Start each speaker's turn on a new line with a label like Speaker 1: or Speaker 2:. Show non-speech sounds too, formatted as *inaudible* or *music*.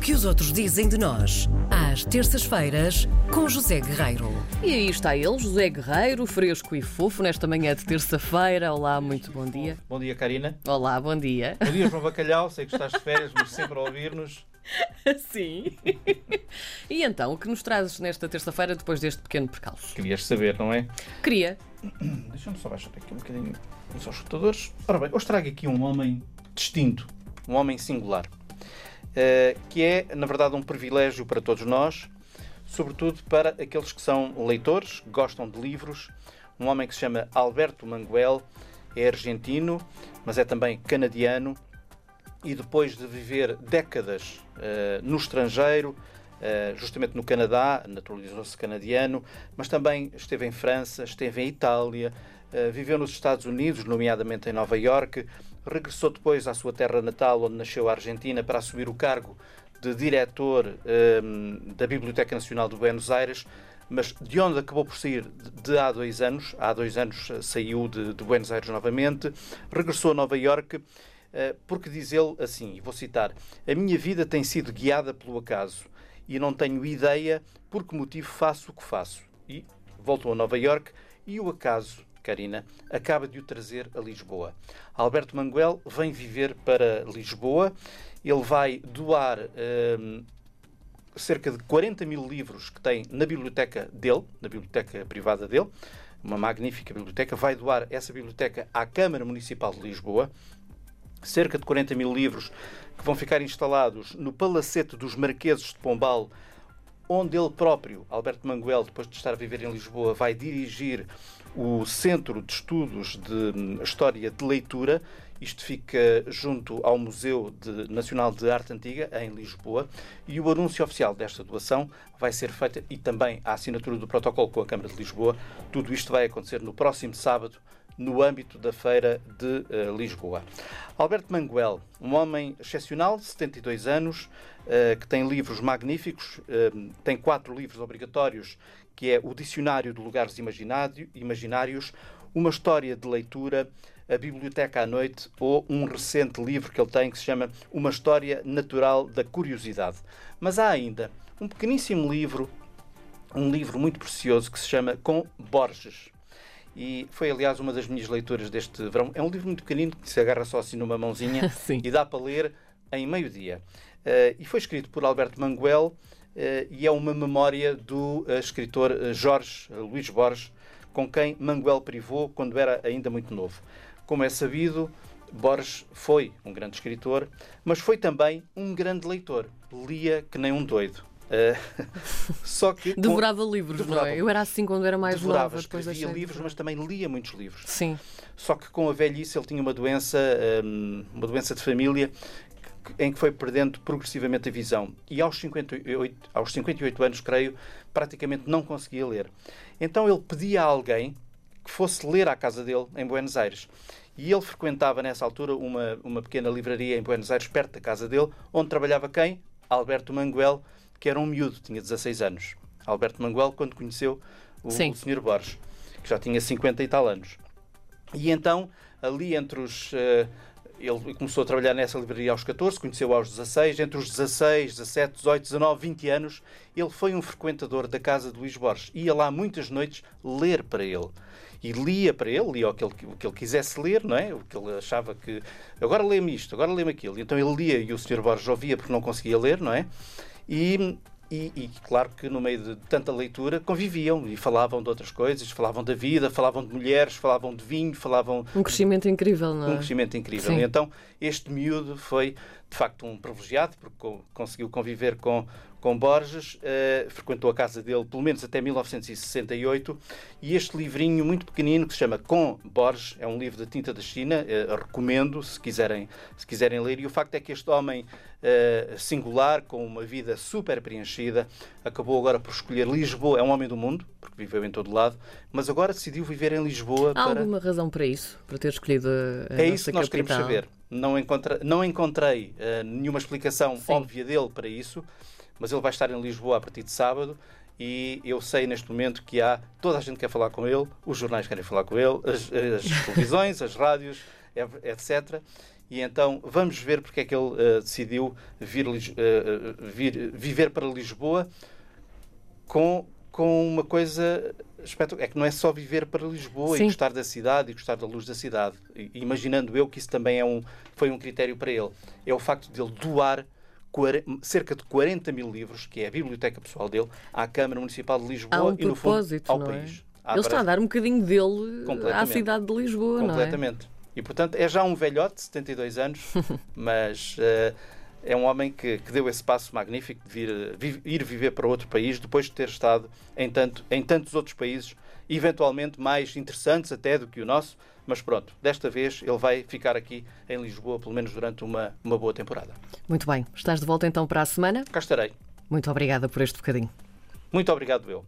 Speaker 1: que os outros dizem de nós, às terças-feiras, com José Guerreiro.
Speaker 2: E aí está ele, José Guerreiro, fresco e fofo, nesta manhã de terça-feira. Olá, muito bom dia.
Speaker 3: Bom dia, Karina.
Speaker 2: Olá, bom dia.
Speaker 3: Bom dia, João Bacalhau. Sei que estás de férias, mas sempre a ouvir-nos. *laughs*
Speaker 2: Sim. e então, o que nos trazes nesta terça-feira depois deste pequeno percalço?
Speaker 3: Querias saber, não é?
Speaker 2: Queria. *clears throat*
Speaker 3: Deixa-me só baixar aqui um bocadinho os escutadores. Ora bem, hoje trago aqui um homem distinto, um homem singular, que é, na verdade, um privilégio para todos nós, sobretudo para aqueles que são leitores, gostam de livros. Um homem que se chama Alberto Manguel, é argentino, mas é também canadiano e depois de viver décadas uh, no estrangeiro, uh, justamente no Canadá, naturalizou-se canadiano, mas também esteve em França, esteve em Itália, viveu nos Estados Unidos, nomeadamente em Nova Iorque, regressou depois à sua terra natal, onde nasceu a Argentina, para assumir o cargo de diretor da Biblioteca Nacional de Buenos Aires, mas de onde acabou por sair de há dois anos, há dois anos saiu de, de Buenos Aires novamente, regressou a Nova Iorque eh, porque diz ele assim, e vou citar: A minha vida tem sido guiada pelo acaso e não tenho ideia por que motivo faço o que faço. E voltou a Nova York e o acaso, Karina, acaba de o trazer a Lisboa. Alberto Manguel vem viver para Lisboa, ele vai doar. Ehm, cerca de 40 mil livros que tem na biblioteca dele, na biblioteca privada dele, uma magnífica biblioteca, vai doar essa biblioteca à Câmara Municipal de Lisboa cerca de 40 mil livros que vão ficar instalados no Palacete dos Marqueses de Pombal, onde ele próprio, Alberto Manguel, depois de estar a viver em Lisboa, vai dirigir o Centro de Estudos de hum, História de Leitura. Isto fica junto ao Museu de, Nacional de Arte Antiga, em Lisboa, e o anúncio oficial desta doação vai ser feito e também a assinatura do protocolo com a Câmara de Lisboa. Tudo isto vai acontecer no próximo sábado, no âmbito da Feira de uh, Lisboa. Alberto Manguel, um homem excepcional, de 72 anos, uh, que tem livros magníficos, uh, tem quatro livros obrigatórios, que é o Dicionário de Lugares Imaginários, uma história de leitura, a Biblioteca à Noite ou um recente livro que ele tem que se chama Uma História Natural da Curiosidade. Mas há ainda um pequeníssimo livro, um livro muito precioso que se chama Com Borges e foi, aliás, uma das minhas leituras deste verão. É um livro muito pequenino que se agarra só assim numa mãozinha *laughs* e dá para ler em meio-dia. Uh, e foi escrito por Alberto Manguel uh, e é uma memória do uh, escritor Jorge Luís Borges, com quem Manguel privou quando era ainda muito novo. Como é sabido, Borges foi um grande escritor, mas foi também um grande leitor. Lia que nem um doido. Uh, *laughs*
Speaker 2: só que devorava com... livros, devorava não é? Eu era assim quando era mais
Speaker 3: devorava,
Speaker 2: nova. Depois
Speaker 3: escrevia livros, de... mas também lia muitos livros.
Speaker 2: Sim.
Speaker 3: Só que com a velhice ele tinha uma doença, um, uma doença de família em que foi perdendo progressivamente a visão. E aos 58, aos 58 anos, creio, praticamente não conseguia ler. Então ele pedia a alguém que fosse ler à casa dele em Buenos Aires. E ele frequentava nessa altura uma, uma pequena livraria em Buenos Aires, perto da casa dele, onde trabalhava quem? Alberto Manguel, que era um miúdo, tinha 16 anos. Alberto Manguel, quando conheceu o, o Sr. Borges, que já tinha 50 e tal anos. E então, ali entre os. Uh, ele começou a trabalhar nessa livraria aos 14, conheceu aos 16. Entre os 16, 17, 18, 19, 20 anos, ele foi um frequentador da casa de Luís Borges. Ia lá muitas noites ler para ele. E lia para ele, lia o que ele, o que ele quisesse ler, não é? O que ele achava que. Agora lê-me isto, agora lê-me aquilo. Então ele lia e o Sr. Borges ouvia porque não conseguia ler, não é? E, e, e, claro que no meio de tanta leitura conviviam e falavam de outras coisas, falavam da vida, falavam de mulheres, falavam de vinho, falavam.
Speaker 2: Um crescimento de... incrível, não é?
Speaker 3: Um crescimento incrível. E então este miúdo foi de facto um privilegiado, porque conseguiu conviver com, com Borges, uh, frequentou a casa dele pelo menos até 1968, e este livrinho muito pequenino que se chama Com Borges, é um livro da tinta da China, uh, recomendo se quiserem, se quiserem ler, e o facto é que este homem uh, singular, com uma vida super preenchida, acabou agora por escolher Lisboa, é um homem do mundo, porque viveu em todo lado, mas agora decidiu viver em Lisboa.
Speaker 2: Há
Speaker 3: para...
Speaker 2: alguma razão para isso, para ter escolhido a
Speaker 3: É isso que nós
Speaker 2: capital?
Speaker 3: queremos saber. Não, encontra, não encontrei nenhuma explicação Sim. óbvia dele para isso, mas ele vai estar em Lisboa a partir de sábado e eu sei neste momento que há toda a gente quer falar com ele, os jornais querem falar com ele, as, as *laughs* televisões, as rádios, etc. E então vamos ver porque é que ele uh, decidiu vir, uh, vir, viver para Lisboa com, com uma coisa é que não é só viver para Lisboa Sim. e gostar da cidade e gostar da luz da cidade. E, imaginando eu que isso também é um, foi um critério para ele. É o facto de ele doar cerca de 40 mil livros, que é a biblioteca pessoal dele, à Câmara Municipal de Lisboa
Speaker 2: um
Speaker 3: e, no fundo, ao
Speaker 2: é?
Speaker 3: país.
Speaker 2: Ele está a dar um bocadinho dele à cidade de Lisboa,
Speaker 3: não é? Completamente. E, portanto, é já um velhote, de 72 anos, *laughs* mas uh, é um homem que, que, deu esse passo magnífico de vir, vir, ir viver para outro país depois de ter estado em, tanto, em tantos outros países, eventualmente mais interessantes até do que o nosso, mas pronto, desta vez ele vai ficar aqui em Lisboa, pelo menos durante uma, uma boa temporada.
Speaker 2: Muito bem. Estás de volta então para a semana?
Speaker 3: Cá estarei.
Speaker 2: Muito obrigada por este bocadinho.
Speaker 3: Muito obrigado, eu.